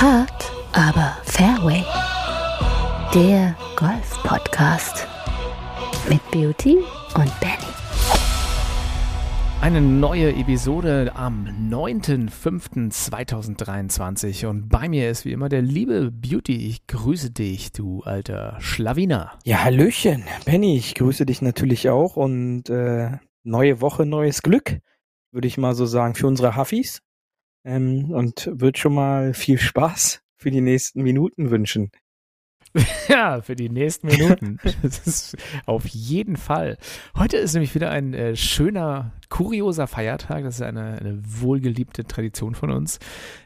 Hard, aber Fairway. Der Golf-Podcast mit Beauty und Benny. Eine neue Episode am 9.05.2023 und bei mir ist wie immer der liebe Beauty. Ich grüße dich, du alter Schlawiner. Ja, Hallöchen, Benny, ich grüße dich natürlich auch und äh, neue Woche, neues Glück, würde ich mal so sagen, für unsere Huffis. Ähm, und wird schon mal viel Spaß für die nächsten Minuten wünschen. Ja, für die nächsten Minuten. das ist auf jeden Fall. Heute ist nämlich wieder ein äh, schöner, kurioser Feiertag. Das ist eine, eine wohlgeliebte Tradition von uns.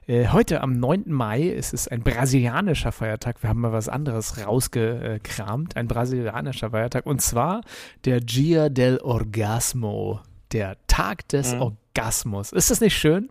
Äh, heute am 9. Mai ist es ein brasilianischer Feiertag. Wir haben mal was anderes rausgekramt. Ein brasilianischer Feiertag. Und zwar der Dia del Orgasmo. Der Tag des mhm. Orgasmus. Ist das nicht schön?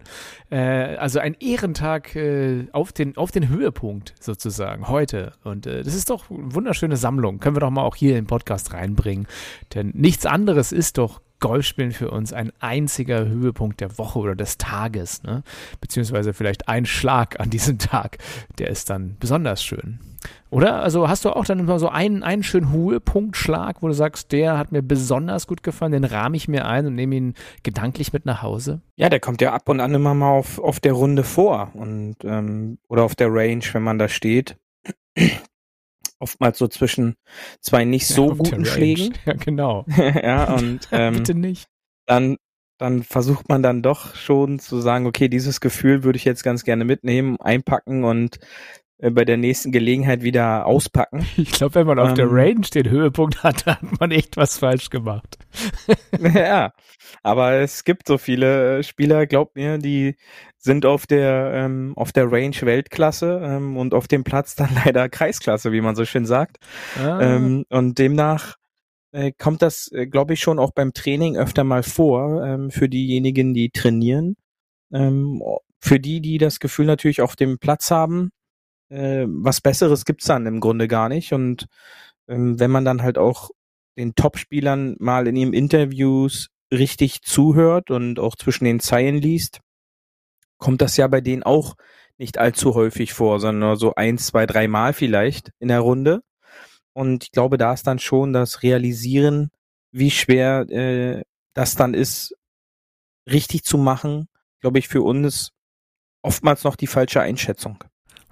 Äh, also ein Ehrentag äh, auf, den, auf den Höhepunkt sozusagen heute. Und äh, das ist doch eine wunderschöne Sammlung. Können wir doch mal auch hier in den Podcast reinbringen. Denn nichts anderes ist doch Golfspielen für uns ein einziger Höhepunkt der Woche oder des Tages. Ne? Beziehungsweise vielleicht ein Schlag an diesem Tag. Der ist dann besonders schön. Oder? Also hast du auch dann immer so einen, einen schönen Höhepunktschlag, wo du sagst, der hat mir besonders gut gefallen, den rahme ich mir ein und nehme ihn gedanklich mit nach Hause? Ja, der kommt ja ab und an immer mal auf, auf der Runde vor und ähm, oder auf der Range, wenn man da steht. Oftmals so zwischen zwei nicht so ja, guten Schlägen. Ja, genau. ja, und ähm, bitte nicht. Dann dann versucht man dann doch schon zu sagen, okay, dieses Gefühl würde ich jetzt ganz gerne mitnehmen, einpacken und bei der nächsten Gelegenheit wieder auspacken. Ich glaube, wenn man auf ähm, der Range den Höhepunkt hat, hat man echt was falsch gemacht. ja, aber es gibt so viele äh, Spieler, glaubt mir, die sind auf der ähm, auf der Range Weltklasse ähm, und auf dem Platz dann leider Kreisklasse, wie man so schön sagt. Ah. Ähm, und demnach äh, kommt das, äh, glaube ich, schon auch beim Training öfter mal vor ähm, für diejenigen, die trainieren. Ähm, für die, die das Gefühl natürlich auf dem Platz haben, äh, was Besseres gibt's dann im Grunde gar nicht. Und ähm, wenn man dann halt auch den Top-Spielern mal in ihren Interviews richtig zuhört und auch zwischen den Zeilen liest, kommt das ja bei denen auch nicht allzu häufig vor, sondern so eins, zwei, drei Mal vielleicht in der Runde. Und ich glaube, da ist dann schon das Realisieren, wie schwer äh, das dann ist, richtig zu machen, glaube ich, für uns oftmals noch die falsche Einschätzung.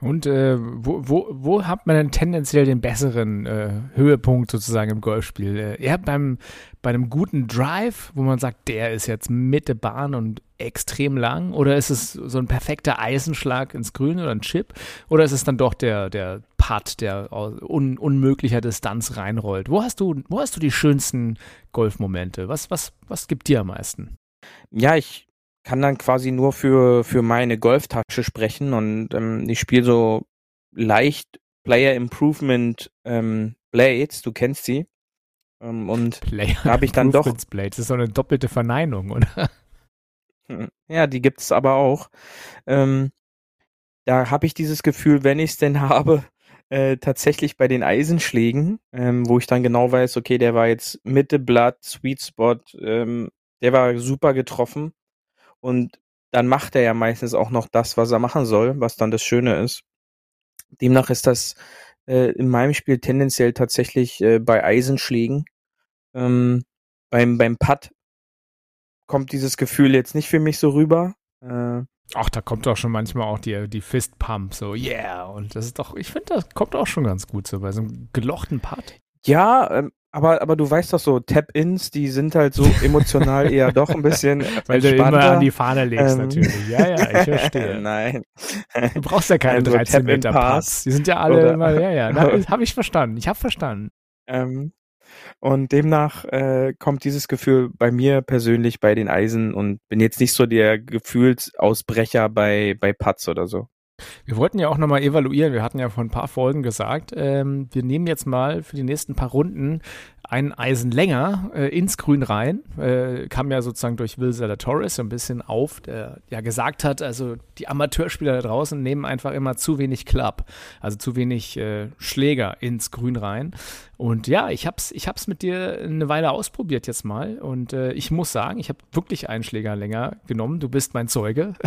Und äh, wo, wo, wo hat man denn tendenziell den besseren äh, Höhepunkt sozusagen im Golfspiel? Äh, eher beim, bei einem guten Drive, wo man sagt, der ist jetzt Mitte Bahn und extrem lang? Oder ist es so ein perfekter Eisenschlag ins Grün oder ein Chip? Oder ist es dann doch der, der Putt, der aus un, unmöglicher Distanz reinrollt? Wo hast du, wo hast du die schönsten Golfmomente? Was, was, was gibt dir am meisten? Ja, ich kann dann quasi nur für, für meine Golftasche sprechen und ähm, ich spiele so leicht Player Improvement ähm, Blades, du kennst sie. Ähm, und Player da habe ich dann doch. Blades, das ist so eine doppelte Verneinung, oder? Ja, die gibt es aber auch. Ähm, da habe ich dieses Gefühl, wenn ich es denn habe, äh, tatsächlich bei den Eisenschlägen, ähm, wo ich dann genau weiß, okay, der war jetzt Mitte Blatt, Sweet Spot, ähm, der war super getroffen. Und dann macht er ja meistens auch noch das, was er machen soll, was dann das Schöne ist. Demnach ist das äh, in meinem Spiel tendenziell tatsächlich äh, bei Eisenschlägen. Ähm, beim, beim Putt kommt dieses Gefühl jetzt nicht für mich so rüber. Äh, Ach, da kommt doch schon manchmal auch die, die Fist Pump, so, yeah. Und das ist doch, ich finde, das kommt auch schon ganz gut so bei so einem gelochten Putt. Ja, ähm, aber, aber du weißt doch so, Tap-Ins, die sind halt so emotional eher doch ein bisschen. Weil du immer an die Fahne legst, ähm. natürlich. Ja, ja, ich verstehe. Nein. Du brauchst ja keine also 13 Meter Pass. Die sind ja alle oder, immer, ja, ja. Habe ich verstanden. Ich habe verstanden. Ähm, und demnach äh, kommt dieses Gefühl bei mir persönlich bei den Eisen und bin jetzt nicht so der Gefühlsausbrecher bei, bei Putts oder so. Wir wollten ja auch nochmal evaluieren. Wir hatten ja vor ein paar Folgen gesagt, ähm, wir nehmen jetzt mal für die nächsten paar Runden ein Eisen länger äh, ins Grün rein. Äh, kam ja sozusagen durch Will Torres so ein bisschen auf, der ja gesagt hat, also die Amateurspieler da draußen nehmen einfach immer zu wenig Club, also zu wenig äh, Schläger ins Grün rein. Und ja, ich hab's, ich hab's mit dir eine Weile ausprobiert jetzt mal und äh, ich muss sagen, ich habe wirklich einen Schläger länger genommen. Du bist mein Zeuge.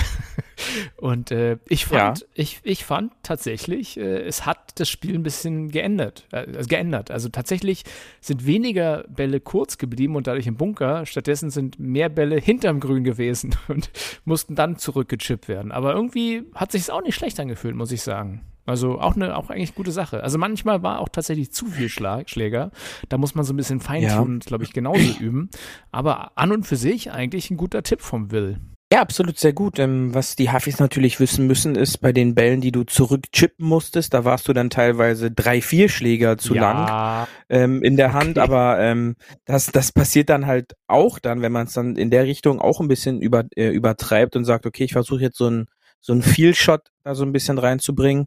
Und äh, ich fand, ja. ich, ich fand tatsächlich, äh, es hat das Spiel ein bisschen geändert, äh, geändert. Also tatsächlich sind weniger Bälle kurz geblieben und dadurch im Bunker. Stattdessen sind mehr Bälle hinterm Grün gewesen und mussten dann zurückgechippt werden. Aber irgendwie hat sich es auch nicht schlecht angefühlt, muss ich sagen. Also auch eine, auch eigentlich gute Sache. Also manchmal war auch tatsächlich zu viel Schlag, Schläger. Da muss man so ein bisschen feintun, ja. glaube ich, genauso üben. Aber an und für sich eigentlich ein guter Tipp vom Will. Ja, absolut sehr gut. Ähm, was die Hafis natürlich wissen müssen, ist bei den Bällen, die du zurückchippen musstest, da warst du dann teilweise drei, vier Schläger zu ja. lang ähm, in der Hand. Aber ähm, das, das passiert dann halt auch dann, wenn man es dann in der Richtung auch ein bisschen über, äh, übertreibt und sagt, okay, ich versuche jetzt so ein so ein Feel-Shot da so ein bisschen reinzubringen.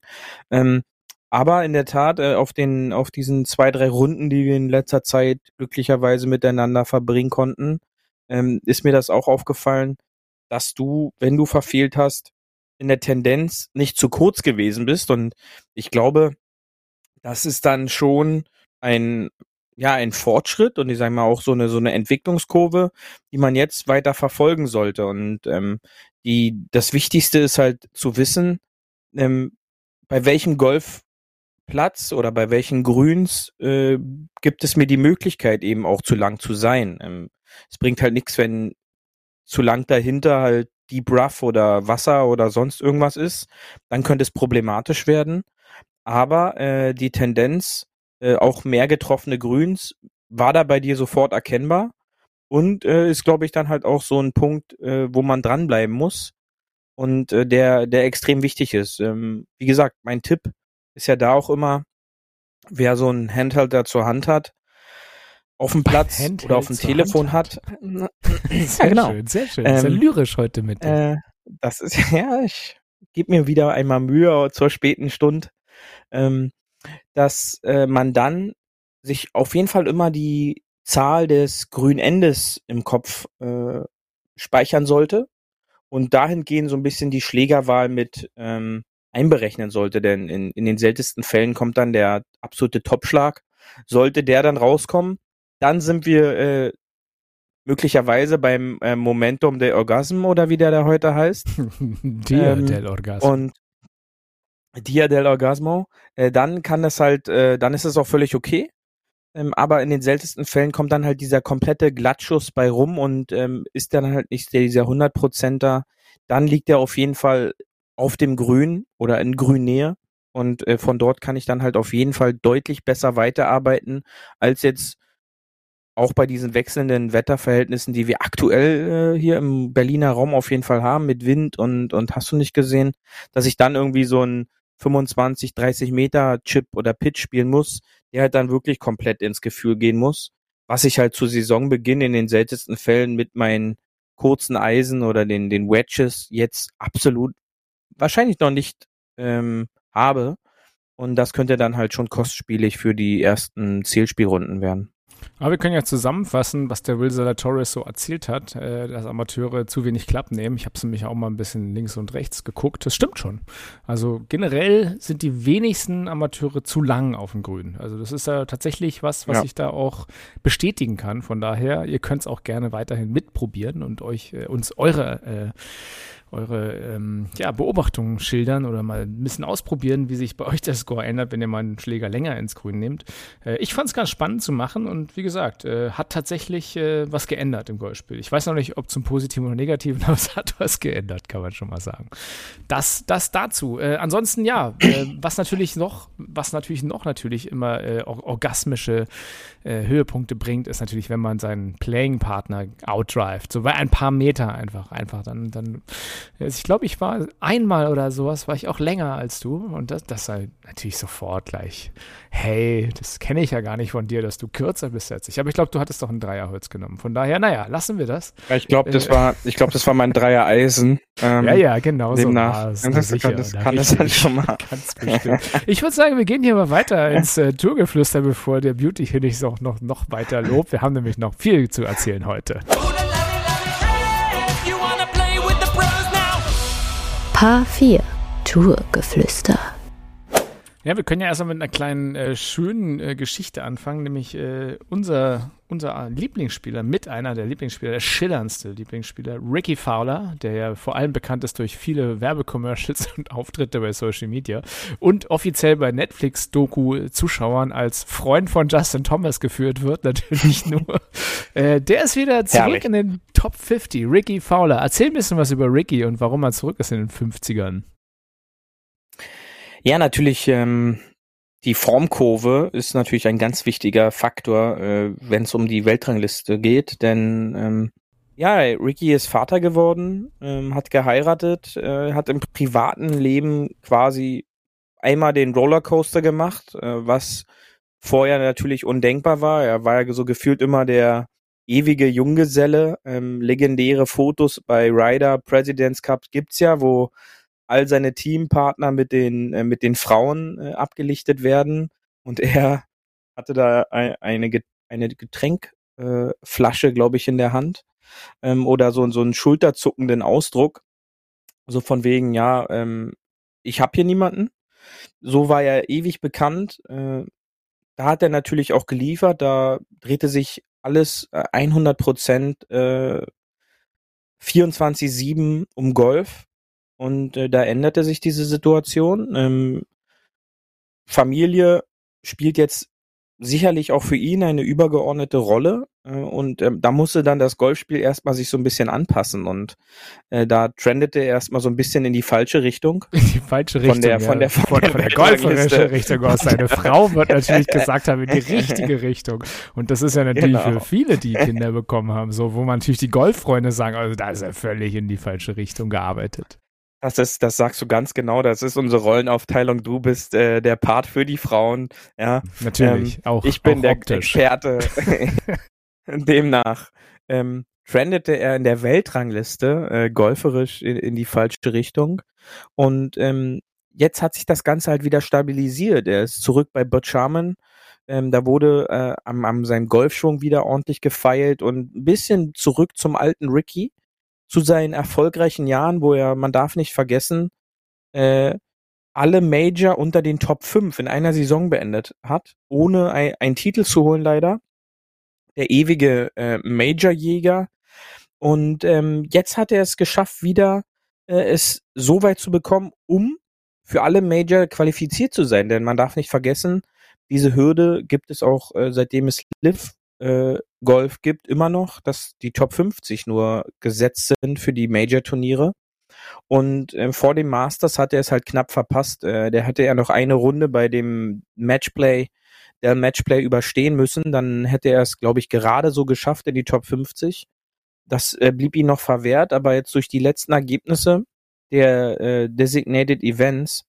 Ähm, aber in der Tat, äh, auf den, auf diesen zwei, drei Runden, die wir in letzter Zeit glücklicherweise miteinander verbringen konnten, ähm, ist mir das auch aufgefallen, dass du, wenn du verfehlt hast, in der Tendenz nicht zu kurz gewesen bist. Und ich glaube, das ist dann schon ein, ja, ein Fortschritt und ich sage mal auch so eine, so eine Entwicklungskurve, die man jetzt weiter verfolgen sollte. Und ähm, die, das Wichtigste ist halt zu wissen, ähm, bei welchem Golfplatz oder bei welchen Grüns äh, gibt es mir die Möglichkeit eben auch zu lang zu sein. Ähm, es bringt halt nichts, wenn zu lang dahinter halt Deep Rough oder Wasser oder sonst irgendwas ist, dann könnte es problematisch werden. Aber äh, die Tendenz, äh, auch mehr getroffene Grüns, war da bei dir sofort erkennbar. Und äh, ist, glaube ich, dann halt auch so ein Punkt, äh, wo man dranbleiben muss und äh, der, der extrem wichtig ist. Ähm, wie gesagt, mein Tipp ist ja da auch immer, wer so ein Handheld da zur Hand hat, auf dem Platz Handheld oder auf dem Telefon hat. hat. sehr ja, genau. schön, sehr schön. Ähm, sehr lyrisch heute mit dir. Äh, das ist, ja, ich gebe mir wieder einmal Mühe zur späten Stunde, ähm, dass äh, man dann sich auf jeden Fall immer die Zahl des Grünendes im Kopf äh, speichern sollte und dahingehend so ein bisschen die Schlägerwahl mit ähm, einberechnen sollte, denn in, in den seltensten Fällen kommt dann der absolute Topschlag. Sollte der dann rauskommen, dann sind wir äh, möglicherweise beim äh, Momentum der Orgasm oder wie der da heute heißt. Dia ähm, del Orgasmo. Und Dia del Orgasmo. Äh, dann kann es halt, äh, dann ist es auch völlig okay. Ähm, aber in den seltensten Fällen kommt dann halt dieser komplette Glattschuss bei rum und ähm, ist dann halt nicht dieser 100%er. Dann liegt er auf jeden Fall auf dem Grün oder in Grünnähe. Und äh, von dort kann ich dann halt auf jeden Fall deutlich besser weiterarbeiten, als jetzt auch bei diesen wechselnden Wetterverhältnissen, die wir aktuell äh, hier im Berliner Raum auf jeden Fall haben, mit Wind und, und hast du nicht gesehen, dass ich dann irgendwie so ein 25, 30 Meter Chip oder Pitch spielen muss, der halt dann wirklich komplett ins Gefühl gehen muss, was ich halt zu Saisonbeginn in den seltensten Fällen mit meinen kurzen Eisen oder den, den Wedges jetzt absolut wahrscheinlich noch nicht ähm, habe. Und das könnte dann halt schon kostspielig für die ersten Zielspielrunden werden. Aber wir können ja zusammenfassen, was der Will Torres so erzählt hat, äh, dass Amateure zu wenig Klapp nehmen. Ich habe es nämlich auch mal ein bisschen links und rechts geguckt. Das stimmt schon. Also generell sind die wenigsten Amateure zu lang auf dem Grün. Also das ist ja tatsächlich was, was ja. ich da auch bestätigen kann. Von daher, ihr könnt es auch gerne weiterhin mitprobieren und euch äh, uns eure äh, eure ähm, ja, Beobachtungen schildern oder mal ein bisschen ausprobieren, wie sich bei euch der Score ändert, wenn ihr mal einen Schläger länger ins Grün nehmt. Äh, ich fand es ganz spannend zu machen und wie gesagt, äh, hat tatsächlich äh, was geändert im Golfspiel. Ich weiß noch nicht, ob zum Positiven oder Negativen, aber es hat was geändert, kann man schon mal sagen. Das, das dazu. Äh, ansonsten ja, äh, was natürlich noch, was natürlich noch natürlich immer äh, Höhepunkte bringt, ist natürlich, wenn man seinen Playing-Partner outdrivet, so bei ein paar Meter einfach, einfach dann, dann ich glaube, ich war einmal oder sowas, war ich auch länger als du. Und das, das halt natürlich sofort gleich. Hey, das kenne ich ja gar nicht von dir, dass du kürzer bist als ich. Aber ich glaube, du hattest doch ein Dreierholz genommen. Von daher, naja, lassen wir das. Ich glaube, das äh, war, ich glaube, das war mein Dreier-Eisen. Ähm, ja, ja, genau so war es. Das, sicher, das kann das dann schon mal. ich würde sagen, wir gehen hier mal weiter ins äh, Tourgeflüster, bevor der Beauty hier nicht noch, noch, noch weiter lobt. Wir haben nämlich noch viel zu erzählen heute. Paar 4 Tourgeflüster. Ja, wir können ja erstmal mit einer kleinen äh, schönen äh, Geschichte anfangen, nämlich äh, unser, unser Lieblingsspieler, mit einer der Lieblingsspieler, der schillerndste Lieblingsspieler, Ricky Fowler, der ja vor allem bekannt ist durch viele Werbecommercials und Auftritte bei Social Media und offiziell bei Netflix-Doku-Zuschauern als Freund von Justin Thomas geführt wird, natürlich nur. Äh, der ist wieder zurück Herrlich. in den Top 50, Ricky Fowler. Erzähl ein bisschen was über Ricky und warum er zurück ist in den 50ern. Ja, natürlich, ähm, die Formkurve ist natürlich ein ganz wichtiger Faktor, äh, wenn es um die Weltrangliste geht, denn ähm, ja, Ricky ist Vater geworden, ähm, hat geheiratet, äh, hat im privaten Leben quasi einmal den Rollercoaster gemacht, äh, was vorher natürlich undenkbar war. Er war ja so gefühlt immer der ewige Junggeselle. Ähm, legendäre Fotos bei Ryder Presidents Cup gibt's ja, wo all seine Teampartner mit den, äh, mit den Frauen äh, abgelichtet werden. Und er hatte da ein, eine, eine Getränkflasche, äh, glaube ich, in der Hand. Ähm, oder so, so einen schulterzuckenden Ausdruck. So von wegen, ja, ähm, ich habe hier niemanden. So war er ewig bekannt. Äh, da hat er natürlich auch geliefert. Da drehte sich alles 100 äh, Prozent äh, 24-7 um Golf. Und äh, da änderte sich diese Situation. Ähm, Familie spielt jetzt sicherlich auch für ihn eine übergeordnete Rolle. Äh, und ähm, da musste dann das Golfspiel erstmal sich so ein bisschen anpassen. Und äh, da trendete er erstmal so ein bisschen in die falsche Richtung. In die falsche Richtung. Von der, von der, von, von der, der golferischen Richtung aus. Seine Frau wird natürlich gesagt haben, in die richtige Richtung. Und das ist ja natürlich genau. für viele, die Kinder bekommen haben, so, wo man natürlich die Golffreunde sagen, also da ist er völlig in die falsche Richtung gearbeitet. Das ist, das sagst du ganz genau. Das ist unsere Rollenaufteilung. Du bist äh, der Part für die Frauen. Ja, natürlich. Ähm, auch. Ich bin auch der optisch. Experte. Demnach ähm, trendete er in der Weltrangliste äh, golferisch in, in die falsche Richtung. Und ähm, jetzt hat sich das Ganze halt wieder stabilisiert. Er ist zurück bei Butch Sharman. Ähm, da wurde äh, am, am seinem Golfschwung wieder ordentlich gefeilt und ein bisschen zurück zum alten Ricky zu seinen erfolgreichen Jahren, wo er, man darf nicht vergessen, äh, alle Major unter den Top 5 in einer Saison beendet hat, ohne ein, einen Titel zu holen leider. Der ewige äh, Major-Jäger. Und ähm, jetzt hat er es geschafft, wieder äh, es so weit zu bekommen, um für alle Major qualifiziert zu sein. Denn man darf nicht vergessen, diese Hürde gibt es auch äh, seitdem es Liv äh, Golf gibt, immer noch, dass die Top 50 nur gesetzt sind für die Major-Turniere. Und äh, vor dem Masters hat er es halt knapp verpasst. Äh, der hatte ja noch eine Runde bei dem Matchplay, der Matchplay überstehen müssen. Dann hätte er es, glaube ich, gerade so geschafft in die Top 50. Das äh, blieb ihm noch verwehrt, aber jetzt durch die letzten Ergebnisse der äh, Designated Events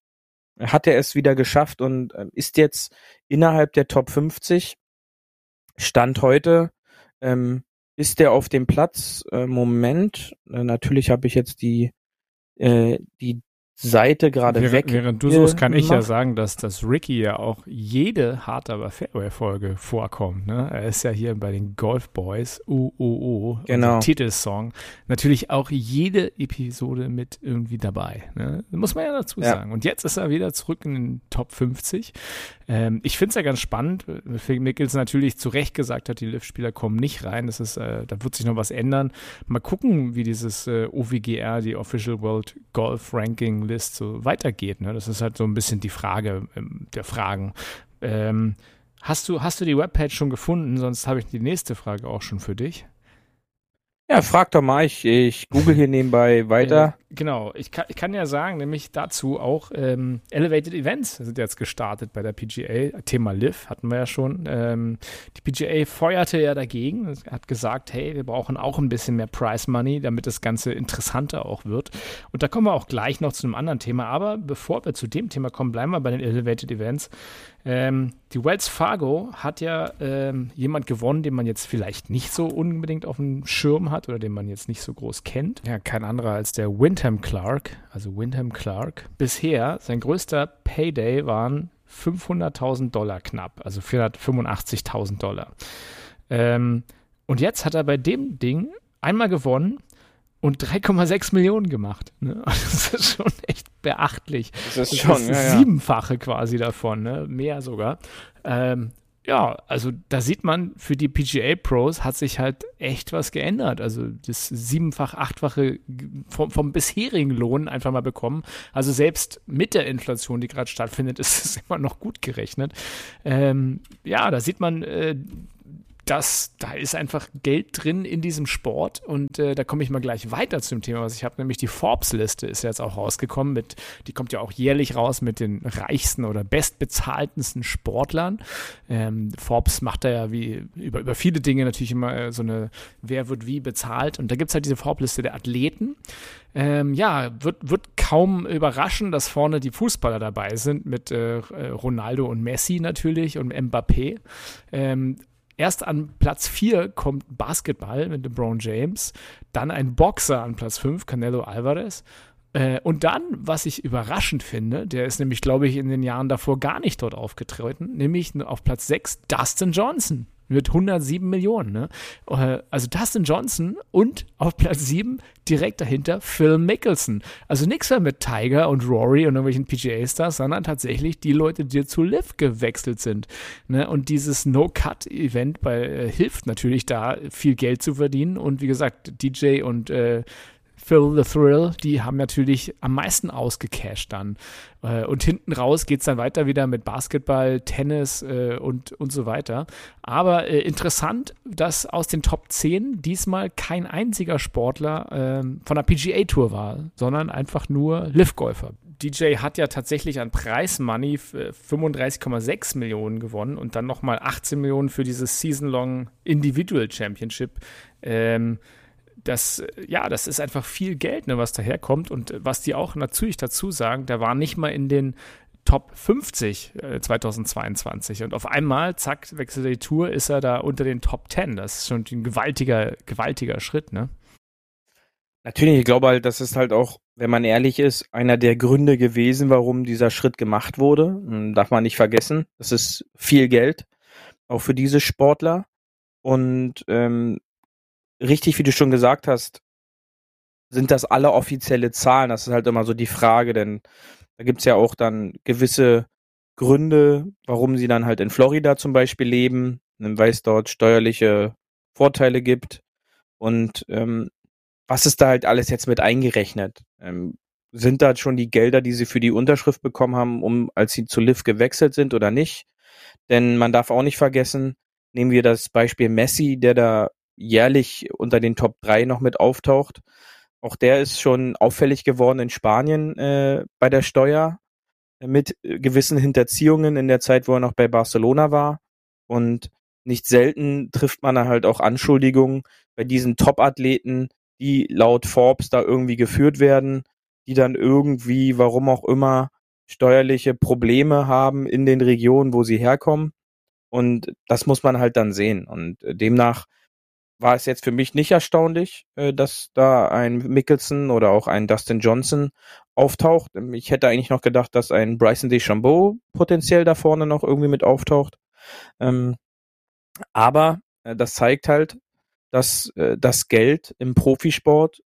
hat er es wieder geschafft und äh, ist jetzt innerhalb der Top 50 Stand heute ähm, ist der auf dem Platz. Äh, Moment, äh, natürlich habe ich jetzt die äh, die Seite gerade während, weg. Während du suchst, kann ich ja sagen, dass, dass Ricky ja auch jede Hard Aber Fairway-Folge vorkommt. Ne? Er ist ja hier bei den Golf Boys, UOO, genau. Titelsong, natürlich auch jede Episode mit irgendwie dabei. Ne? Muss man ja dazu ja. sagen. Und jetzt ist er wieder zurück in den Top 50. Ähm, ich finde es ja ganz spannend, Phil Mickels natürlich zu Recht gesagt hat, die Lift-Spieler kommen nicht rein. Das ist, äh, da wird sich noch was ändern. Mal gucken, wie dieses äh, OWGR, die Official World Golf Ranking List, so weitergeht. Ne? Das ist halt so ein bisschen die Frage ähm, der Fragen. Ähm, hast, du, hast du die Webpage schon gefunden? Sonst habe ich die nächste Frage auch schon für dich. Ja, frag doch mal, ich, ich google hier nebenbei weiter. Genau, ich kann, ich kann ja sagen, nämlich dazu auch ähm, Elevated Events sind jetzt gestartet bei der PGA. Thema Liv hatten wir ja schon. Ähm, die PGA feuerte ja dagegen, hat gesagt, hey, wir brauchen auch ein bisschen mehr Price Money, damit das Ganze interessanter auch wird. Und da kommen wir auch gleich noch zu einem anderen Thema. Aber bevor wir zu dem Thema kommen, bleiben wir bei den Elevated Events. Ähm, die Wells Fargo hat ja ähm, jemand gewonnen, den man jetzt vielleicht nicht so unbedingt auf dem Schirm hat oder den man jetzt nicht so groß kennt. Ja, kein anderer als der Wyndham Clark, also Wyndham Clark. Bisher, sein größter Payday waren 500.000 Dollar knapp, also 485.000 Dollar. Ähm, und jetzt hat er bei dem Ding einmal gewonnen und 3,6 Millionen gemacht. Ne? Das ist schon echt beachtlich. Das ist schon das ist ja, Siebenfache quasi davon, ne? mehr sogar. Ähm, ja, also da sieht man, für die PGA Pros hat sich halt echt was geändert. Also das siebenfach, achtfache vom, vom bisherigen Lohn einfach mal bekommen. Also selbst mit der Inflation, die gerade stattfindet, ist es immer noch gut gerechnet. Ähm, ja, da sieht man, äh, das, da ist einfach Geld drin in diesem Sport und äh, da komme ich mal gleich weiter zum Thema, was ich habe, nämlich die Forbes-Liste ist jetzt auch rausgekommen mit, die kommt ja auch jährlich raus mit den reichsten oder bestbezahltesten Sportlern. Ähm, Forbes macht da ja wie über, über viele Dinge natürlich immer äh, so eine, wer wird wie bezahlt und da gibt es halt diese Forbes-Liste der Athleten. Ähm, ja, wird, wird kaum überraschen, dass vorne die Fußballer dabei sind mit äh, Ronaldo und Messi natürlich und Mbappé. Ähm, Erst an Platz 4 kommt Basketball mit LeBron James, dann ein Boxer an Platz 5, Canelo Alvarez. Äh, und dann, was ich überraschend finde, der ist nämlich, glaube ich, in den Jahren davor gar nicht dort aufgetreten, nämlich auf Platz 6 Dustin Johnson mit 107 Millionen. Ne? Äh, also Dustin Johnson und auf Platz 7 direkt dahinter Phil Mickelson. Also nichts mehr mit Tiger und Rory und irgendwelchen PGA-Stars, sondern tatsächlich die Leute, die zu Liv gewechselt sind. Ne? Und dieses No-Cut-Event äh, hilft natürlich da, viel Geld zu verdienen. Und wie gesagt, DJ und äh, Phil the Thrill, die haben natürlich am meisten ausgecasht dann. Äh, und hinten raus geht es dann weiter wieder mit Basketball, Tennis äh, und, und so weiter. Aber äh, interessant, dass aus den Top 10 diesmal kein einziger Sportler ähm, von der PGA Tour war, sondern einfach nur Liftgolfer. DJ hat ja tatsächlich an Preismoney 35,6 Millionen gewonnen und dann nochmal 18 Millionen für dieses Season-Long Individual Championship. Ähm, das, ja, das ist einfach viel Geld, ne, was daherkommt. Und was die auch natürlich dazu sagen, der war nicht mal in den Top 50 äh, 2022. Und auf einmal, zack, wechselt die Tour, ist er da unter den Top 10. Das ist schon ein gewaltiger, gewaltiger Schritt, ne? Natürlich, ich glaube halt, das ist halt auch, wenn man ehrlich ist, einer der Gründe gewesen, warum dieser Schritt gemacht wurde. Hm, darf man nicht vergessen. Das ist viel Geld, auch für diese Sportler. Und ähm, richtig, wie du schon gesagt hast, sind das alle offizielle Zahlen? Das ist halt immer so die Frage, denn da gibt's ja auch dann gewisse Gründe, warum sie dann halt in Florida zum Beispiel leben, weil es dort steuerliche Vorteile gibt. Und ähm, was ist da halt alles jetzt mit eingerechnet? Ähm, sind da schon die Gelder, die sie für die Unterschrift bekommen haben, um als sie zu Liv gewechselt sind oder nicht? Denn man darf auch nicht vergessen, nehmen wir das Beispiel Messi, der da jährlich unter den Top 3 noch mit auftaucht. Auch der ist schon auffällig geworden in Spanien äh, bei der Steuer mit gewissen Hinterziehungen in der Zeit, wo er noch bei Barcelona war. Und nicht selten trifft man halt auch Anschuldigungen bei diesen Top-Athleten, die laut Forbes da irgendwie geführt werden, die dann irgendwie, warum auch immer, steuerliche Probleme haben in den Regionen, wo sie herkommen. Und das muss man halt dann sehen. Und demnach war es jetzt für mich nicht erstaunlich, äh, dass da ein Mickelson oder auch ein Dustin Johnson auftaucht. Ähm, ich hätte eigentlich noch gedacht, dass ein Bryson DeChambeau potenziell da vorne noch irgendwie mit auftaucht. Ähm, aber äh, das zeigt halt, dass äh, das Geld im Profisport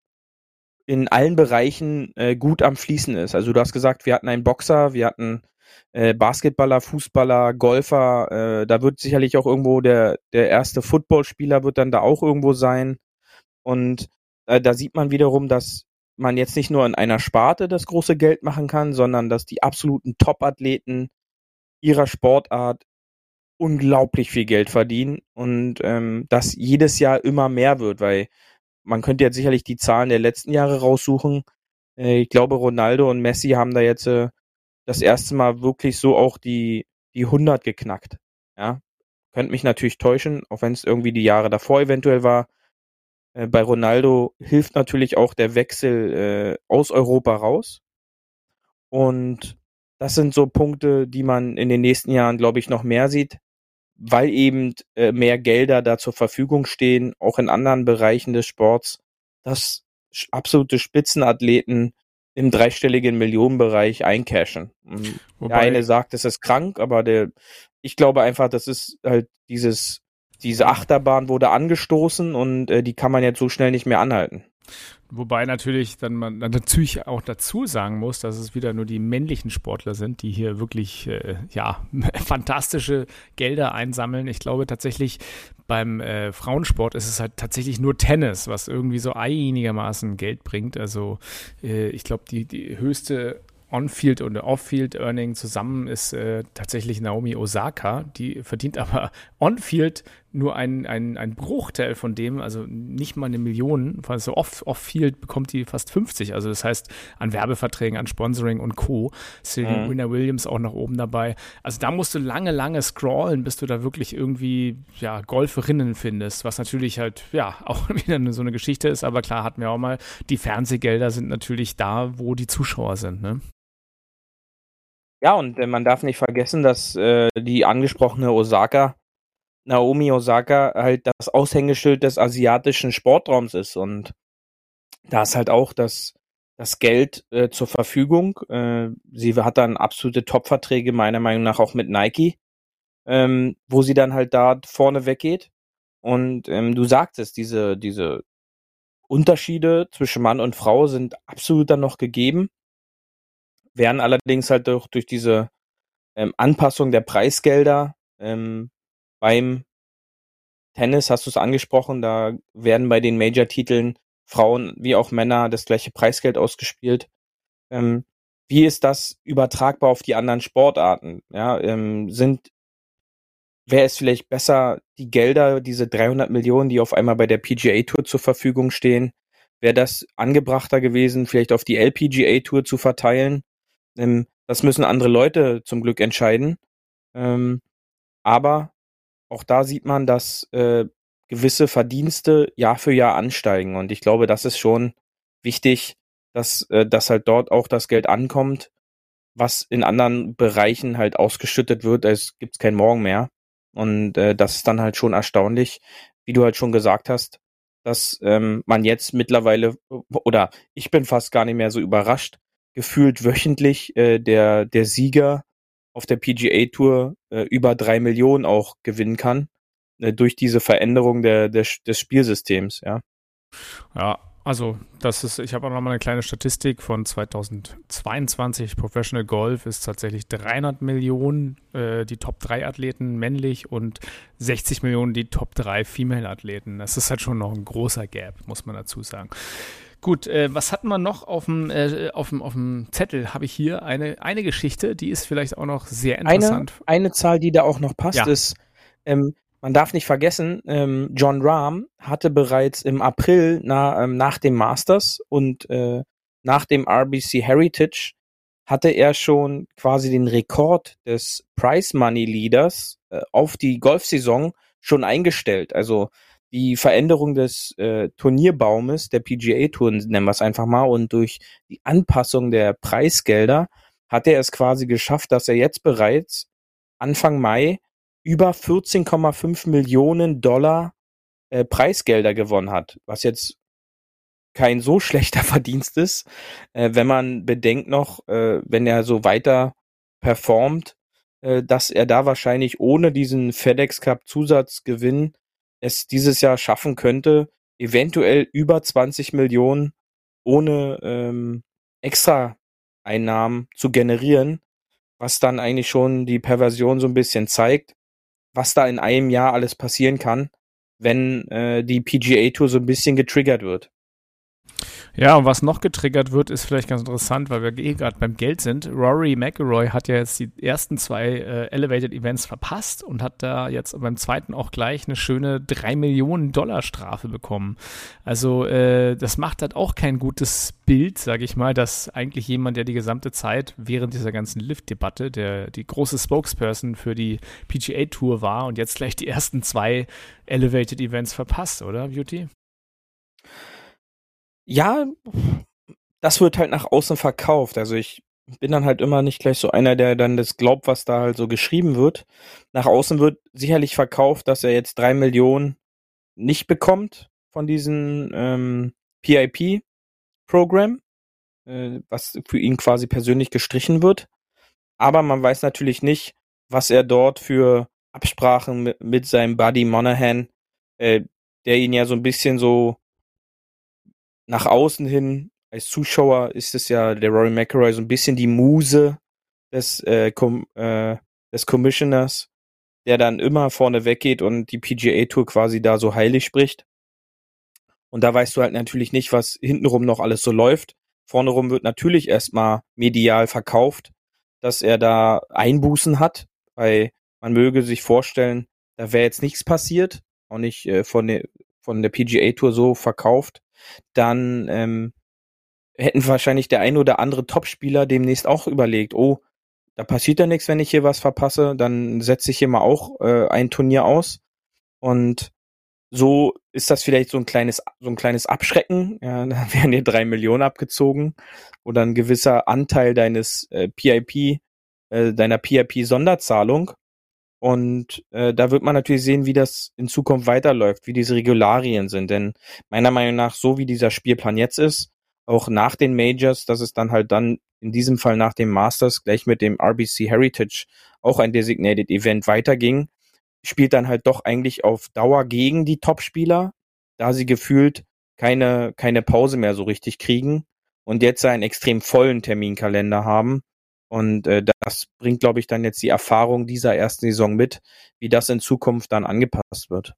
in allen Bereichen gut am Fließen ist. Also du hast gesagt, wir hatten einen Boxer, wir hatten äh, Basketballer, Fußballer, Golfer, äh, da wird sicherlich auch irgendwo der, der erste Footballspieler wird dann da auch irgendwo sein. Und äh, da sieht man wiederum, dass man jetzt nicht nur in einer Sparte das große Geld machen kann, sondern dass die absoluten Top-Athleten ihrer Sportart unglaublich viel Geld verdienen und ähm, das jedes Jahr immer mehr wird, weil man könnte jetzt sicherlich die Zahlen der letzten Jahre raussuchen. Äh, ich glaube, Ronaldo und Messi haben da jetzt äh, das erste Mal wirklich so auch die, die 100 geknackt. Ja, könnte mich natürlich täuschen, auch wenn es irgendwie die Jahre davor eventuell war. Äh, bei Ronaldo hilft natürlich auch der Wechsel äh, aus Europa raus. Und das sind so Punkte, die man in den nächsten Jahren, glaube ich, noch mehr sieht, weil eben äh, mehr Gelder da zur Verfügung stehen, auch in anderen Bereichen des Sports, dass absolute Spitzenathleten im dreistelligen Millionenbereich eincashen. Wobei, der eine sagt, es ist krank, aber der, ich glaube einfach, das ist halt dieses, diese Achterbahn wurde angestoßen und äh, die kann man jetzt so schnell nicht mehr anhalten. Wobei natürlich dann man natürlich auch dazu sagen muss, dass es wieder nur die männlichen Sportler sind, die hier wirklich äh, ja fantastische Gelder einsammeln. Ich glaube tatsächlich beim äh, Frauensport ist es halt tatsächlich nur Tennis, was irgendwie so einigermaßen Geld bringt. Also äh, ich glaube die die höchste On-Field und Off-Field-Earning zusammen ist äh, tatsächlich Naomi Osaka. Die verdient aber On-Field nur ein, ein, ein Bruchteil von dem, also nicht mal eine Million. Also Off-Field bekommt die fast 50. Also das heißt an Werbeverträgen, an Sponsoring und Co. Serena mhm. Winner Williams auch nach oben dabei. Also da musst du lange, lange scrollen, bis du da wirklich irgendwie ja, Golferinnen findest, was natürlich halt ja auch wieder so eine Geschichte ist. Aber klar hatten wir auch mal, die Fernsehgelder sind natürlich da, wo die Zuschauer sind. Ne? Ja, und äh, man darf nicht vergessen, dass äh, die angesprochene Osaka, Naomi Osaka, halt das Aushängeschild des asiatischen Sportraums ist. Und da ist halt auch das, das Geld äh, zur Verfügung. Äh, sie hat dann absolute Top-Verträge, meiner Meinung nach auch mit Nike, ähm, wo sie dann halt da vorne weggeht. Und ähm, du sagtest, diese, diese Unterschiede zwischen Mann und Frau sind absolut dann noch gegeben werden allerdings halt durch, durch diese ähm, Anpassung der Preisgelder ähm, beim Tennis, hast du es angesprochen, da werden bei den Major-Titeln Frauen wie auch Männer das gleiche Preisgeld ausgespielt. Ähm, wie ist das übertragbar auf die anderen Sportarten? Ja, ähm, sind wäre es vielleicht besser, die Gelder, diese 300 Millionen, die auf einmal bei der PGA Tour zur Verfügung stehen, wäre das angebrachter gewesen, vielleicht auf die LPGA Tour zu verteilen ähm, das müssen andere Leute zum Glück entscheiden. Ähm, aber auch da sieht man, dass äh, gewisse Verdienste Jahr für Jahr ansteigen. Und ich glaube, das ist schon wichtig, dass, äh, dass halt dort auch das Geld ankommt, was in anderen Bereichen halt ausgeschüttet wird. Es gibt kein Morgen mehr. Und äh, das ist dann halt schon erstaunlich, wie du halt schon gesagt hast, dass ähm, man jetzt mittlerweile, oder ich bin fast gar nicht mehr so überrascht, gefühlt wöchentlich äh, der, der Sieger auf der PGA Tour äh, über drei Millionen auch gewinnen kann, äh, durch diese Veränderung der, der, des Spielsystems, ja. Ja, also das ist, ich habe auch noch mal eine kleine Statistik von 2022. Professional Golf ist tatsächlich 300 Millionen äh, die Top 3 Athleten männlich und 60 Millionen die Top 3 Female Athleten. Das ist halt schon noch ein großer Gap, muss man dazu sagen. Gut, äh, was hatten wir noch auf dem, äh, auf dem, auf dem Zettel? Habe ich hier eine, eine Geschichte, die ist vielleicht auch noch sehr interessant. Eine, eine Zahl, die da auch noch passt, ja. ist, ähm, man darf nicht vergessen, ähm, John Rahm hatte bereits im April na, ähm, nach dem Masters und äh, nach dem RBC Heritage hatte er schon quasi den Rekord des Prize Money Leaders äh, auf die Golfsaison schon eingestellt. Also die Veränderung des äh, Turnierbaumes der PGA Tour, nennen wir es einfach mal, und durch die Anpassung der Preisgelder hat er es quasi geschafft, dass er jetzt bereits Anfang Mai über 14,5 Millionen Dollar äh, Preisgelder gewonnen hat, was jetzt kein so schlechter Verdienst ist, äh, wenn man bedenkt noch, äh, wenn er so weiter performt, äh, dass er da wahrscheinlich ohne diesen FedEx Cup Zusatzgewinn es dieses Jahr schaffen könnte, eventuell über 20 Millionen ohne ähm, extra Einnahmen zu generieren, was dann eigentlich schon die Perversion so ein bisschen zeigt, was da in einem Jahr alles passieren kann, wenn äh, die PGA Tour so ein bisschen getriggert wird. Ja, und was noch getriggert wird, ist vielleicht ganz interessant, weil wir eh gerade beim Geld sind. Rory McIlroy hat ja jetzt die ersten zwei äh, Elevated Events verpasst und hat da jetzt beim zweiten auch gleich eine schöne 3 Millionen Dollar Strafe bekommen. Also äh, das macht halt auch kein gutes Bild, sage ich mal, dass eigentlich jemand, der die gesamte Zeit während dieser ganzen Lift-Debatte, der die große Spokesperson für die PGA Tour war und jetzt gleich die ersten zwei Elevated Events verpasst, oder Beauty? Ja, das wird halt nach außen verkauft. Also ich bin dann halt immer nicht gleich so einer, der dann das glaubt, was da halt so geschrieben wird. Nach außen wird sicherlich verkauft, dass er jetzt drei Millionen nicht bekommt von diesem ähm, PIP-Programm, äh, was für ihn quasi persönlich gestrichen wird. Aber man weiß natürlich nicht, was er dort für Absprachen mit, mit seinem Buddy Monahan, äh, der ihn ja so ein bisschen so nach außen hin, als Zuschauer ist es ja der Rory McIlroy so ein bisschen die Muse des, äh, Com äh, des Commissioners, der dann immer vorne weggeht und die PGA Tour quasi da so heilig spricht. Und da weißt du halt natürlich nicht, was hintenrum noch alles so läuft. Vorne rum wird natürlich erstmal medial verkauft, dass er da Einbußen hat, weil man möge sich vorstellen, da wäre jetzt nichts passiert, auch nicht äh, von, der, von der PGA Tour so verkauft, dann ähm, hätten wahrscheinlich der ein oder andere Topspieler demnächst auch überlegt, oh, da passiert ja nichts, wenn ich hier was verpasse, dann setze ich hier mal auch äh, ein Turnier aus. Und so ist das vielleicht so ein kleines, so ein kleines Abschrecken. Ja, da werden dir drei Millionen abgezogen oder ein gewisser Anteil deines äh, PIP, äh, deiner PIP-Sonderzahlung. Und äh, da wird man natürlich sehen, wie das in Zukunft weiterläuft, wie diese Regularien sind. Denn meiner Meinung nach, so wie dieser Spielplan jetzt ist, auch nach den Majors, dass es dann halt dann in diesem Fall nach dem Masters gleich mit dem RBC Heritage auch ein Designated Event weiterging, spielt dann halt doch eigentlich auf Dauer gegen die Topspieler, da sie gefühlt keine, keine Pause mehr so richtig kriegen und jetzt einen extrem vollen Terminkalender haben. Und äh, das bringt, glaube ich, dann jetzt die Erfahrung dieser ersten Saison mit, wie das in Zukunft dann angepasst wird.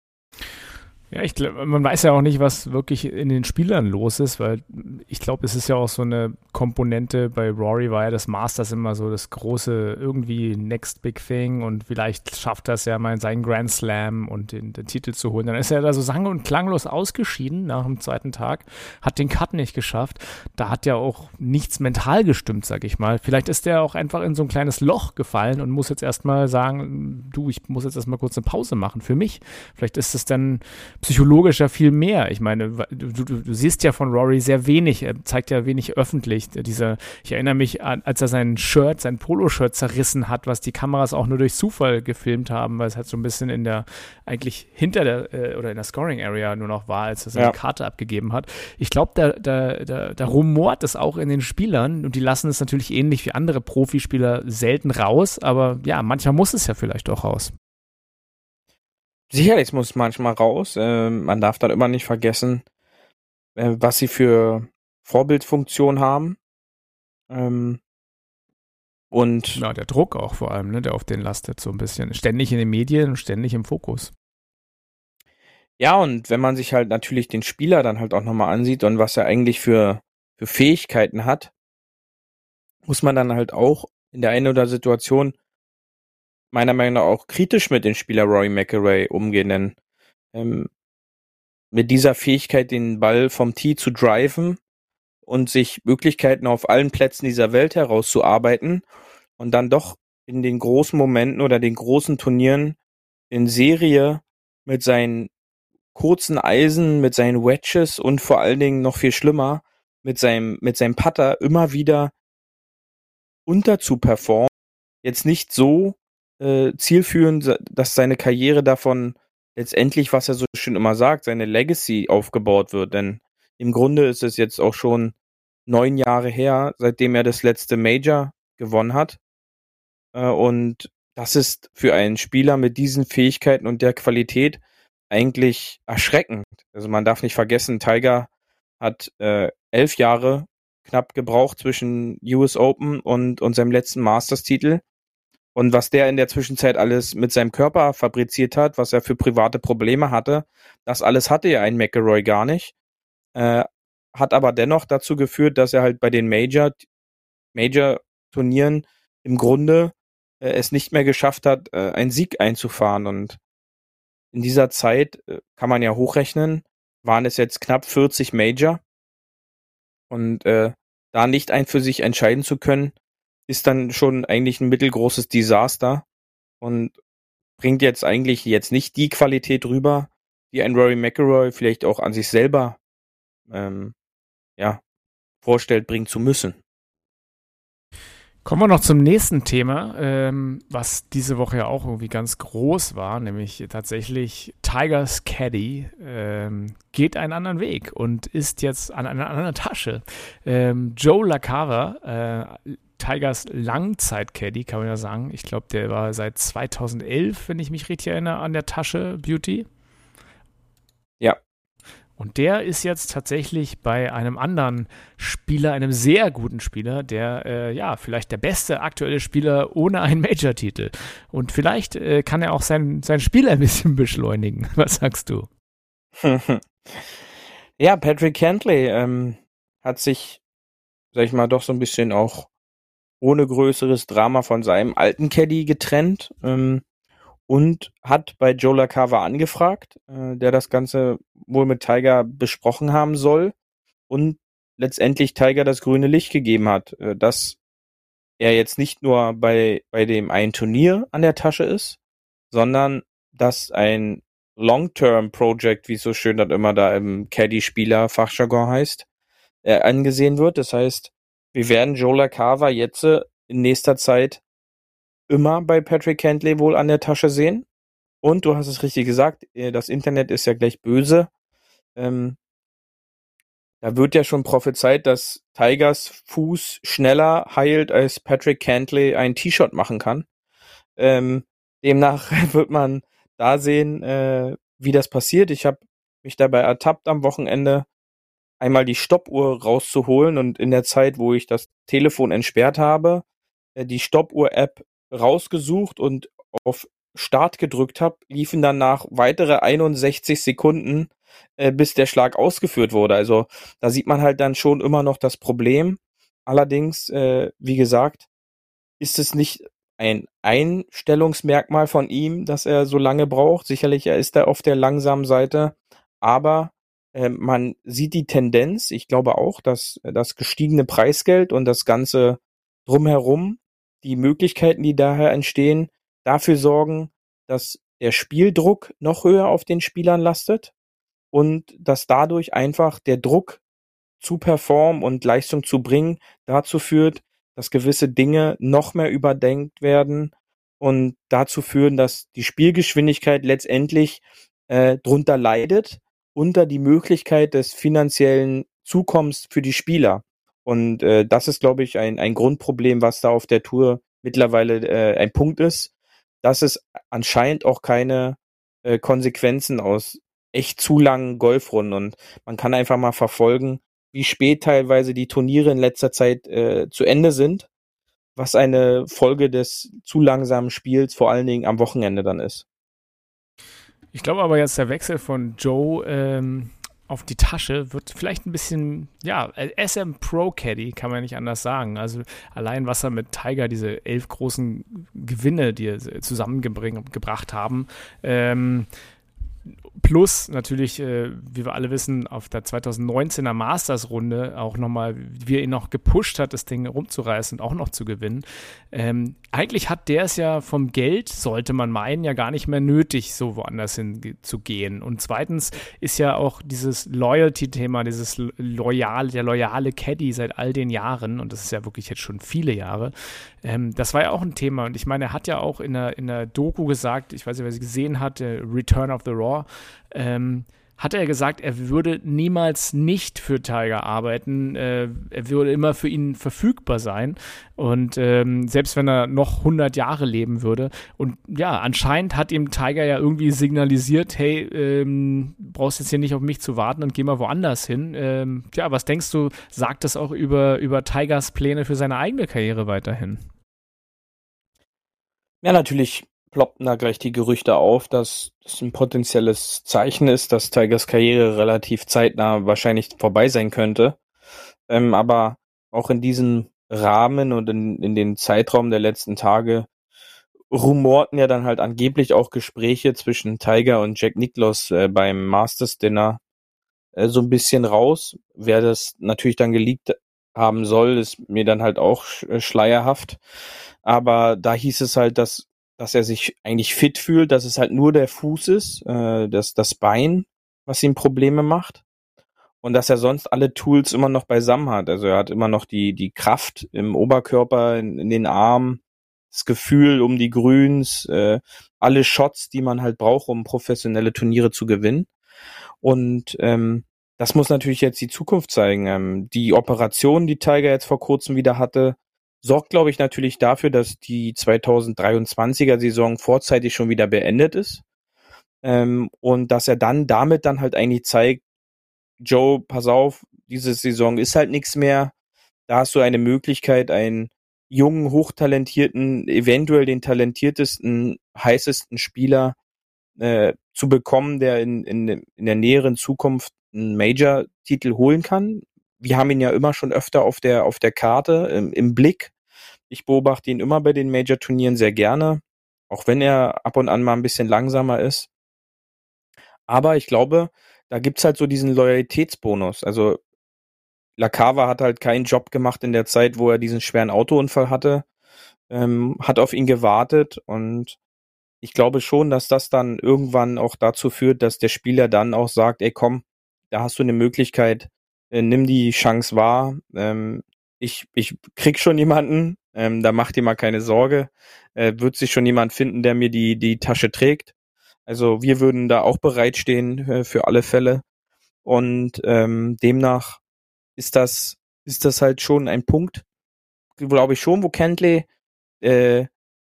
Ja, ich glaube, man weiß ja auch nicht, was wirklich in den Spielern los ist, weil ich glaube, es ist ja auch so eine Komponente bei Rory war ja das Masters immer so das große irgendwie Next Big Thing und vielleicht schafft das ja mal seinen Grand Slam und den, den Titel zu holen. Dann ist er da so sang- und klanglos ausgeschieden nach dem zweiten Tag, hat den Cut nicht geschafft. Da hat ja auch nichts mental gestimmt, sag ich mal. Vielleicht ist der auch einfach in so ein kleines Loch gefallen und muss jetzt erstmal sagen, du, ich muss jetzt erstmal kurz eine Pause machen für mich. Vielleicht ist es dann psychologischer viel mehr. Ich meine, du, du, du siehst ja von Rory sehr wenig, er zeigt ja wenig öffentlich. Dieser, ich erinnere mich an, als er sein Shirt, sein Poloshirt zerrissen hat, was die Kameras auch nur durch Zufall gefilmt haben, weil es halt so ein bisschen in der, eigentlich hinter der, äh, oder in der Scoring Area nur noch war, als er seine ja. Karte abgegeben hat. Ich glaube, da, da, da, da rumort es auch in den Spielern und die lassen es natürlich ähnlich wie andere Profispieler selten raus, aber ja, manchmal muss es ja vielleicht auch raus. Sicherlich muss manchmal raus. Äh, man darf dann immer nicht vergessen, äh, was sie für Vorbildfunktion haben. Ähm, und ja, der Druck auch vor allem, ne, der auf den lastet so ein bisschen. Ständig in den Medien und ständig im Fokus. Ja, und wenn man sich halt natürlich den Spieler dann halt auch nochmal ansieht und was er eigentlich für, für Fähigkeiten hat, muss man dann halt auch in der einen oder Situation meiner Meinung nach auch kritisch mit dem Spieler Roy McIlroy umgehen, denn ähm, mit dieser Fähigkeit, den Ball vom Tee zu driven und sich Möglichkeiten auf allen Plätzen dieser Welt herauszuarbeiten und dann doch in den großen Momenten oder den großen Turnieren in Serie mit seinen kurzen Eisen, mit seinen Wedges und vor allen Dingen noch viel schlimmer mit seinem mit seinem Putter immer wieder unter zu performen. Jetzt nicht so, äh, zielführend, dass seine Karriere davon letztendlich, was er so schön immer sagt, seine Legacy aufgebaut wird. Denn im Grunde ist es jetzt auch schon neun Jahre her, seitdem er das letzte Major gewonnen hat. Äh, und das ist für einen Spieler mit diesen Fähigkeiten und der Qualität eigentlich erschreckend. Also man darf nicht vergessen, Tiger hat äh, elf Jahre knapp gebraucht zwischen US Open und, und seinem letzten Masters-Titel. Und was der in der Zwischenzeit alles mit seinem Körper fabriziert hat, was er für private Probleme hatte, das alles hatte ja ein McElroy gar nicht. Äh, hat aber dennoch dazu geführt, dass er halt bei den Major, Major Turnieren im Grunde äh, es nicht mehr geschafft hat, äh, einen Sieg einzufahren. Und in dieser Zeit äh, kann man ja hochrechnen, waren es jetzt knapp 40 Major. Und äh, da nicht ein für sich entscheiden zu können, ist dann schon eigentlich ein mittelgroßes Desaster und bringt jetzt eigentlich jetzt nicht die Qualität rüber, die ein Rory McIlroy vielleicht auch an sich selber ähm, ja, vorstellt, bringen zu müssen. Kommen wir noch zum nächsten Thema, ähm, was diese Woche ja auch irgendwie ganz groß war, nämlich tatsächlich Tigers Caddy ähm, geht einen anderen Weg und ist jetzt an einer anderen Tasche. Ähm, Joe LaCava, äh, Tigers Langzeit-Caddy, kann man ja sagen. Ich glaube, der war seit 2011, wenn ich mich richtig erinnere, an der Tasche Beauty. Ja. Und der ist jetzt tatsächlich bei einem anderen Spieler, einem sehr guten Spieler, der äh, ja vielleicht der beste aktuelle Spieler ohne einen Major-Titel. Und vielleicht äh, kann er auch sein, sein Spiel ein bisschen beschleunigen. Was sagst du? ja, Patrick Cantley ähm, hat sich, sag ich mal, doch so ein bisschen auch ohne größeres Drama von seinem alten Caddy getrennt. Ähm, und hat bei Joe LaCava angefragt, äh, der das Ganze wohl mit Tiger besprochen haben soll und letztendlich Tiger das grüne Licht gegeben hat, äh, dass er jetzt nicht nur bei, bei dem einen Turnier an der Tasche ist, sondern dass ein Long-Term-Project, wie es so schön dann immer da im Caddy-Spieler-Fachjargon heißt, äh, angesehen wird. Das heißt, wir werden Joe LaCava jetzt äh, in nächster Zeit immer bei Patrick Cantley wohl an der Tasche sehen. Und du hast es richtig gesagt, äh, das Internet ist ja gleich böse. Ähm, da wird ja schon prophezeit, dass Tigers Fuß schneller heilt, als Patrick Cantley ein T-Shirt machen kann. Ähm, demnach wird man da sehen, äh, wie das passiert. Ich habe mich dabei ertappt am Wochenende, einmal die Stoppuhr rauszuholen und in der Zeit, wo ich das Telefon entsperrt habe, äh, die Stoppuhr-App rausgesucht und auf Start gedrückt habe, liefen danach weitere 61 Sekunden, äh, bis der Schlag ausgeführt wurde. Also da sieht man halt dann schon immer noch das Problem. Allerdings, äh, wie gesagt, ist es nicht ein Einstellungsmerkmal von ihm, dass er so lange braucht. Sicherlich, er ist da auf der langsamen Seite, aber man sieht die Tendenz. Ich glaube auch, dass das gestiegene Preisgeld und das ganze drumherum die Möglichkeiten, die daher entstehen, dafür sorgen, dass der Spieldruck noch höher auf den Spielern lastet und dass dadurch einfach der Druck zu performen und Leistung zu bringen dazu führt, dass gewisse Dinge noch mehr überdenkt werden und dazu führen, dass die Spielgeschwindigkeit letztendlich äh, drunter leidet unter die Möglichkeit des finanziellen Zukommens für die Spieler. Und äh, das ist, glaube ich, ein, ein Grundproblem, was da auf der Tour mittlerweile äh, ein Punkt ist, dass es anscheinend auch keine äh, Konsequenzen aus echt zu langen Golfrunden und man kann einfach mal verfolgen, wie spät teilweise die Turniere in letzter Zeit äh, zu Ende sind, was eine Folge des zu langsamen Spiels vor allen Dingen am Wochenende dann ist. Ich glaube aber jetzt der Wechsel von Joe ähm, auf die Tasche wird vielleicht ein bisschen, ja, SM Pro Caddy kann man nicht anders sagen. Also allein was er mit Tiger, diese elf großen Gewinne, die er zusammengebracht haben, ähm, Plus natürlich, äh, wie wir alle wissen, auf der 2019er Masters-Runde auch nochmal, wie er ihn noch gepusht hat, das Ding rumzureißen und auch noch zu gewinnen. Ähm, eigentlich hat der es ja vom Geld, sollte man meinen, ja gar nicht mehr nötig, so woanders hin zu gehen. Und zweitens ist ja auch dieses Loyalty-Thema, dieses loyal, der loyale Caddy seit all den Jahren, und das ist ja wirklich jetzt schon viele Jahre, ähm, das war ja auch ein Thema. Und ich meine, er hat ja auch in der, in der Doku gesagt, ich weiß nicht, wer sie gesehen hat, Return of the Raw, ähm, hat er gesagt, er würde niemals nicht für Tiger arbeiten. Äh, er würde immer für ihn verfügbar sein. Und ähm, selbst wenn er noch 100 Jahre leben würde. Und ja, anscheinend hat ihm Tiger ja irgendwie signalisiert, hey, ähm, brauchst jetzt hier nicht auf mich zu warten und geh mal woanders hin. Ähm, ja, was denkst du, sagt das auch über, über Tigers Pläne für seine eigene Karriere weiterhin? Ja, natürlich ploppten da gleich die Gerüchte auf, dass es ein potenzielles Zeichen ist, dass Tigers Karriere relativ zeitnah wahrscheinlich vorbei sein könnte. Ähm, aber auch in diesem Rahmen und in, in den Zeitraum der letzten Tage rumorten ja dann halt angeblich auch Gespräche zwischen Tiger und Jack Nicklaus äh, beim Masters Dinner äh, so ein bisschen raus. Wer das natürlich dann geleakt haben soll, ist mir dann halt auch äh, schleierhaft. Aber da hieß es halt, dass dass er sich eigentlich fit fühlt, dass es halt nur der Fuß ist, äh, das, das Bein, was ihm Probleme macht. Und dass er sonst alle Tools immer noch beisammen hat. Also er hat immer noch die, die Kraft im Oberkörper, in, in den Armen, das Gefühl um die Grüns, äh, alle Shots, die man halt braucht, um professionelle Turniere zu gewinnen. Und ähm, das muss natürlich jetzt die Zukunft zeigen. Ähm, die Operation, die Tiger jetzt vor kurzem wieder hatte, sorgt, glaube ich, natürlich dafür, dass die 2023er Saison vorzeitig schon wieder beendet ist. Ähm, und dass er dann damit dann halt eigentlich zeigt, Joe, pass auf, diese Saison ist halt nichts mehr. Da hast du eine Möglichkeit, einen jungen, hochtalentierten, eventuell den talentiertesten, heißesten Spieler äh, zu bekommen, der in, in, in der näheren Zukunft einen Major-Titel holen kann. Wir haben ihn ja immer schon öfter auf der, auf der Karte im, im Blick. Ich beobachte ihn immer bei den Major-Turnieren sehr gerne, auch wenn er ab und an mal ein bisschen langsamer ist. Aber ich glaube, da gibt's halt so diesen Loyalitätsbonus. Also Lacava hat halt keinen Job gemacht in der Zeit, wo er diesen schweren Autounfall hatte, ähm, hat auf ihn gewartet und ich glaube schon, dass das dann irgendwann auch dazu führt, dass der Spieler dann auch sagt, ey komm, da hast du eine Möglichkeit, äh, nimm die Chance wahr. Ähm, ich, ich krieg schon jemanden, ähm, da macht dir mal keine Sorge. Äh, wird sich schon jemand finden, der mir die, die Tasche trägt. Also wir würden da auch bereitstehen äh, für alle Fälle. Und ähm, demnach ist das, ist das halt schon ein Punkt, glaube ich schon, wo Kentley äh,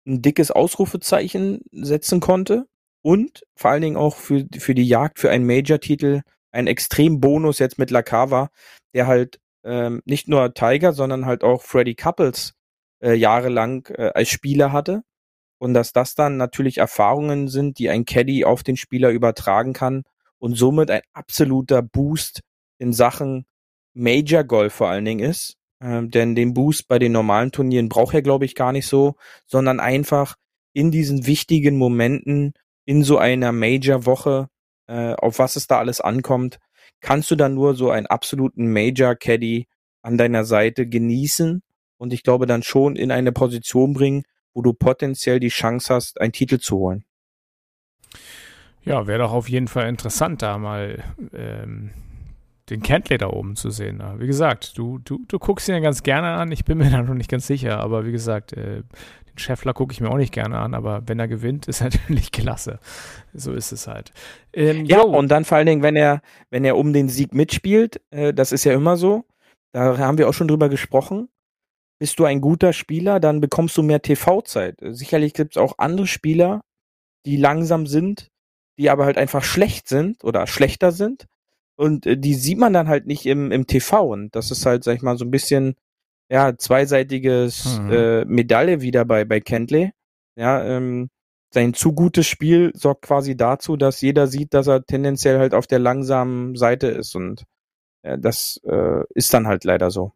ein dickes Ausrufezeichen setzen konnte und vor allen Dingen auch für, für die Jagd für einen Major-Titel ein extrem Bonus jetzt mit Lacava, der halt ähm, nicht nur Tiger, sondern halt auch Freddy Couples äh, jahrelang äh, als Spieler hatte und dass das dann natürlich Erfahrungen sind, die ein Caddy auf den Spieler übertragen kann und somit ein absoluter Boost in Sachen Major Golf vor allen Dingen ist. Ähm, denn den Boost bei den normalen Turnieren braucht er, glaube ich, gar nicht so, sondern einfach in diesen wichtigen Momenten in so einer Major-Woche, äh, auf was es da alles ankommt, kannst du dann nur so einen absoluten Major-Caddy an deiner Seite genießen und ich glaube dann schon in eine Position bringen, wo du potenziell die Chance hast, einen Titel zu holen. Ja, wäre doch auf jeden Fall interessant, da mal ähm, den Kentley da oben zu sehen. Wie gesagt, du, du, du guckst ihn ja ganz gerne an. Ich bin mir da noch nicht ganz sicher, aber wie gesagt, äh, den Scheffler gucke ich mir auch nicht gerne an, aber wenn er gewinnt, ist er natürlich klasse. So ist es halt. Ähm, ja, yo. und dann vor allen Dingen, wenn er, wenn er um den Sieg mitspielt, äh, das ist ja immer so. Da haben wir auch schon drüber gesprochen. Bist du ein guter Spieler, dann bekommst du mehr TV-Zeit. Sicherlich gibt es auch andere Spieler, die langsam sind, die aber halt einfach schlecht sind oder schlechter sind und äh, die sieht man dann halt nicht im, im TV. Und das ist halt, sag ich mal, so ein bisschen, ja, zweiseitiges mhm. äh, Medaille wieder bei, bei Kentley. Ja, ähm, sein zu gutes Spiel sorgt quasi dazu, dass jeder sieht, dass er tendenziell halt auf der langsamen Seite ist. Und äh, das äh, ist dann halt leider so.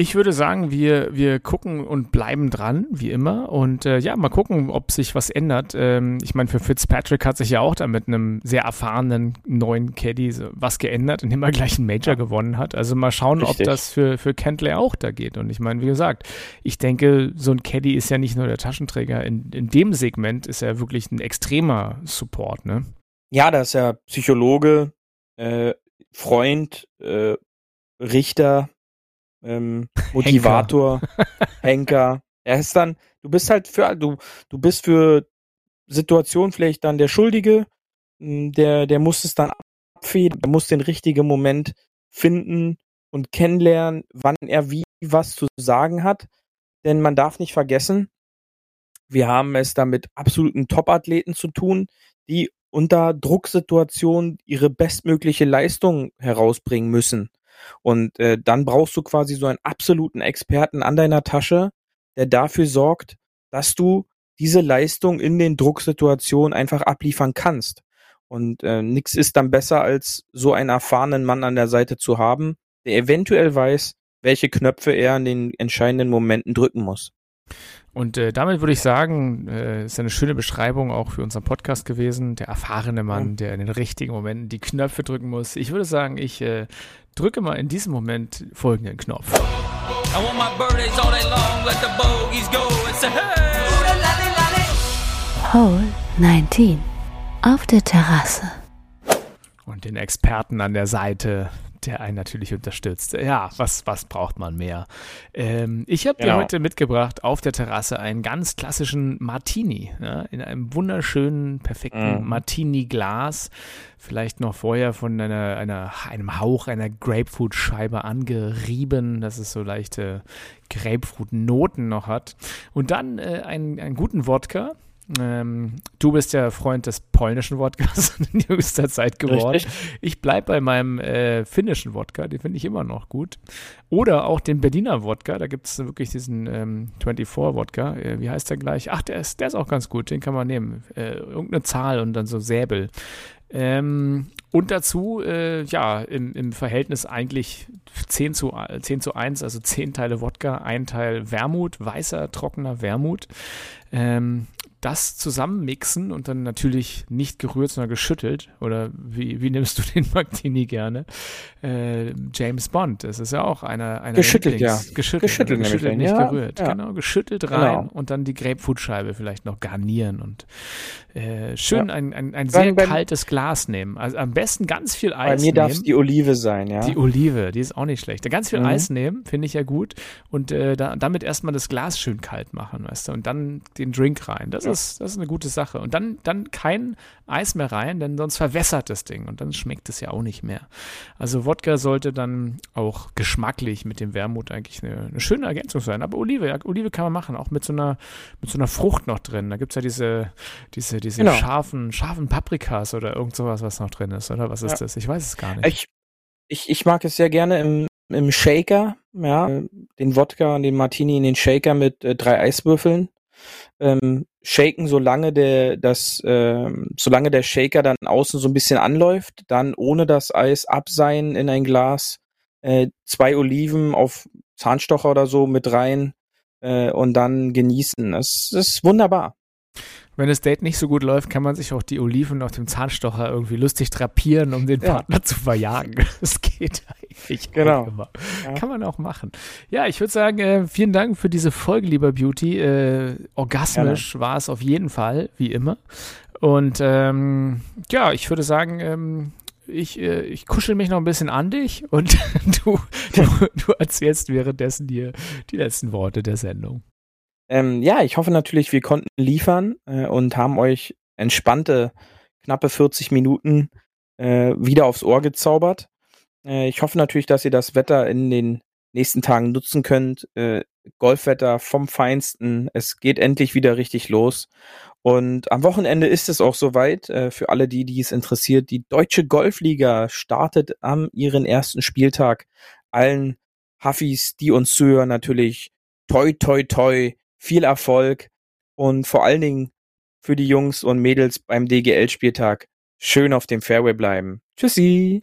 Ich würde sagen, wir, wir gucken und bleiben dran, wie immer. Und äh, ja, mal gucken, ob sich was ändert. Ähm, ich meine, für Fitzpatrick hat sich ja auch da mit einem sehr erfahrenen neuen Caddy was geändert, indem er gleich einen Major ja. gewonnen hat. Also mal schauen, Richtig. ob das für, für Kentley auch da geht. Und ich meine, wie gesagt, ich denke, so ein Caddy ist ja nicht nur der Taschenträger. In, in dem Segment ist er wirklich ein extremer Support, ne? Ja, da ist ja Psychologe, äh, Freund, äh, Richter, ähm, Motivator, Henker. Er ist dann, du bist halt für, du, du bist für Situationen vielleicht dann der Schuldige, hm, der, der muss es dann abfedern, der muss den richtigen Moment finden und kennenlernen, wann er wie was zu sagen hat. Denn man darf nicht vergessen, wir haben es da mit absoluten Top-Athleten zu tun, die unter Drucksituationen ihre bestmögliche Leistung herausbringen müssen. Und äh, dann brauchst du quasi so einen absoluten Experten an deiner Tasche, der dafür sorgt, dass du diese Leistung in den Drucksituationen einfach abliefern kannst. Und äh, nichts ist dann besser, als so einen erfahrenen Mann an der Seite zu haben, der eventuell weiß, welche Knöpfe er in den entscheidenden Momenten drücken muss. Und äh, damit würde ich sagen, äh, ist eine schöne Beschreibung auch für unseren Podcast gewesen. Der erfahrene Mann, der in den richtigen Momenten die Knöpfe drücken muss. Ich würde sagen, ich äh, drücke mal in diesem Moment folgenden Knopf. Hole 19 auf der Terrasse. Und den Experten an der Seite der einen natürlich unterstützt. Ja, was, was braucht man mehr? Ähm, ich habe genau. dir heute mitgebracht auf der Terrasse einen ganz klassischen Martini, ja, in einem wunderschönen, perfekten mm. Martini-Glas. Vielleicht noch vorher von einer, einer, einem Hauch einer Grapefruit-Scheibe angerieben, dass es so leichte Grapefruit-Noten noch hat. Und dann äh, einen, einen guten Wodka Ähm, du bist ja Freund des polnischen Wodkas in jüngster Zeit geworden. Richtig. Ich bleibe bei meinem äh, finnischen Wodka, den finde ich immer noch gut. Oder auch den Berliner Wodka, da gibt es wirklich diesen ähm, 24-Wodka. Äh, wie heißt der gleich? Ach, der ist, der ist auch ganz gut, den kann man nehmen. Äh, irgendeine Zahl und dann so Säbel. Ähm, und dazu, äh, ja, im, im Verhältnis eigentlich 10 zu, 10 zu 1, also 10 Teile Wodka, ein Teil Wermut, weißer, trockener Wermut. Ähm, das zusammenmixen und dann natürlich nicht gerührt, sondern geschüttelt. Oder wie, wie nimmst du den Martini gerne? Äh, James Bond, das ist ja auch einer. einer geschüttelt, Lieblings ja. Geschüttelt, geschüttelt also geschüttelt nicht ja, gerührt. Ja. Genau, geschüttelt rein genau. und dann die Grapefruitscheibe vielleicht noch garnieren und äh, schön ja. ein, ein, ein sehr beim, kaltes Glas nehmen. Also am besten ganz viel Eis Bei mir darf es die Olive sein, ja. Die Olive, die ist auch nicht schlecht. Ganz viel mhm. Eis nehmen, finde ich ja gut. Und äh, da, damit erstmal das Glas schön kalt machen, weißt du, und dann den Drink rein. Das, ist, das ist eine gute Sache. Und dann, dann kein Eis mehr rein, denn sonst verwässert das Ding und dann schmeckt es ja auch nicht mehr. Also Wodka sollte dann auch geschmacklich mit dem Wermut eigentlich eine, eine schöne Ergänzung sein. Aber Olive, ja, Olive kann man machen, auch mit so einer, mit so einer Frucht noch drin. Da gibt es ja diese, diese, diese genau. scharfen, scharfen Paprikas oder irgend sowas, was noch drin ist, oder? Was ist ja. das? Ich weiß es gar nicht. Ich, ich, ich mag es sehr gerne im, im Shaker, ja, den Wodka und den Martini in den Shaker mit äh, drei Eiswürfeln ähm, shaken, solange der, das, ähm, solange der Shaker dann außen so ein bisschen anläuft, dann ohne das Eis abseihen in ein Glas, äh, zwei Oliven auf Zahnstocher oder so mit rein äh, und dann genießen. Das, das ist wunderbar. Wenn das Date nicht so gut läuft, kann man sich auch die Oliven auf dem Zahnstocher irgendwie lustig drapieren, um den ja. Partner zu verjagen. Das geht eigentlich genau. Ja. Kann man auch machen. Ja, ich würde sagen, äh, vielen Dank für diese Folge, lieber Beauty. Äh, orgasmisch war es auf jeden Fall, wie immer. Und ähm, ja, ich würde sagen, ähm, ich, äh, ich kuschel mich noch ein bisschen an dich und du, du, du erzählst währenddessen dir die letzten Worte der Sendung. Ähm, ja, ich hoffe natürlich, wir konnten liefern äh, und haben euch entspannte knappe 40 Minuten äh, wieder aufs Ohr gezaubert. Äh, ich hoffe natürlich, dass ihr das Wetter in den nächsten Tagen nutzen könnt. Äh, Golfwetter vom Feinsten. Es geht endlich wieder richtig los. Und am Wochenende ist es auch soweit, äh, für alle, die, die es interessiert. Die Deutsche Golfliga startet am ihren ersten Spieltag. Allen Huffis, die uns zuhören, natürlich toi, toi, toi viel Erfolg und vor allen Dingen für die Jungs und Mädels beim DGL-Spieltag schön auf dem Fairway bleiben. Tschüssi!